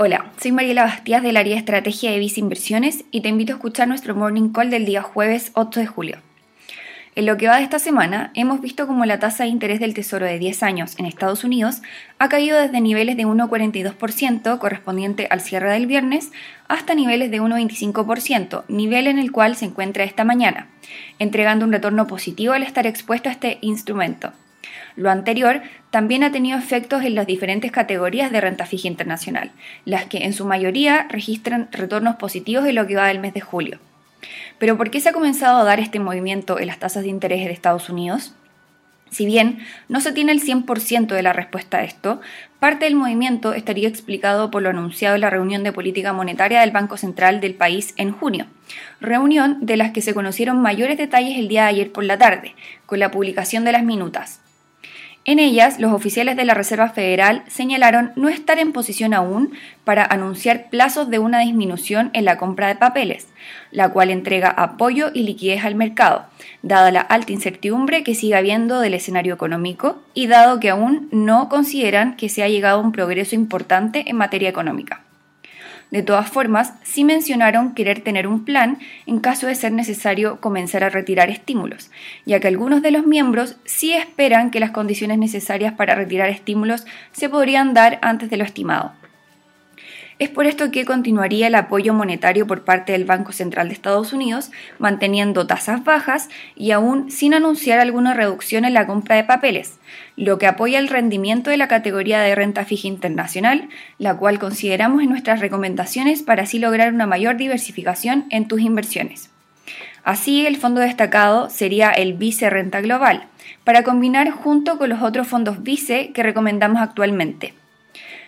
Hola, soy Mariela Bastías del área estrategia de Visa Inversiones y te invito a escuchar nuestro morning call del día jueves 8 de julio. En lo que va de esta semana, hemos visto como la tasa de interés del Tesoro de 10 años en Estados Unidos ha caído desde niveles de 1,42% correspondiente al cierre del viernes hasta niveles de 1,25%, nivel en el cual se encuentra esta mañana, entregando un retorno positivo al estar expuesto a este instrumento. Lo anterior también ha tenido efectos en las diferentes categorías de renta fija internacional, las que en su mayoría registran retornos positivos en lo que va del mes de julio. Pero ¿por qué se ha comenzado a dar este movimiento en las tasas de interés de Estados Unidos? Si bien no se tiene el 100% de la respuesta a esto, parte del movimiento estaría explicado por lo anunciado en la reunión de política monetaria del Banco Central del país en junio, reunión de las que se conocieron mayores detalles el día de ayer por la tarde, con la publicación de las minutas. En ellas, los oficiales de la Reserva Federal señalaron no estar en posición aún para anunciar plazos de una disminución en la compra de papeles, la cual entrega apoyo y liquidez al mercado, dada la alta incertidumbre que sigue habiendo del escenario económico y dado que aún no consideran que se ha llegado a un progreso importante en materia económica. De todas formas, sí mencionaron querer tener un plan en caso de ser necesario comenzar a retirar estímulos, ya que algunos de los miembros sí esperan que las condiciones necesarias para retirar estímulos se podrían dar antes de lo estimado. Es por esto que continuaría el apoyo monetario por parte del Banco Central de Estados Unidos, manteniendo tasas bajas y aún sin anunciar alguna reducción en la compra de papeles, lo que apoya el rendimiento de la categoría de renta fija internacional, la cual consideramos en nuestras recomendaciones para así lograr una mayor diversificación en tus inversiones. Así, el fondo destacado sería el Vice Renta Global, para combinar junto con los otros fondos Vice que recomendamos actualmente.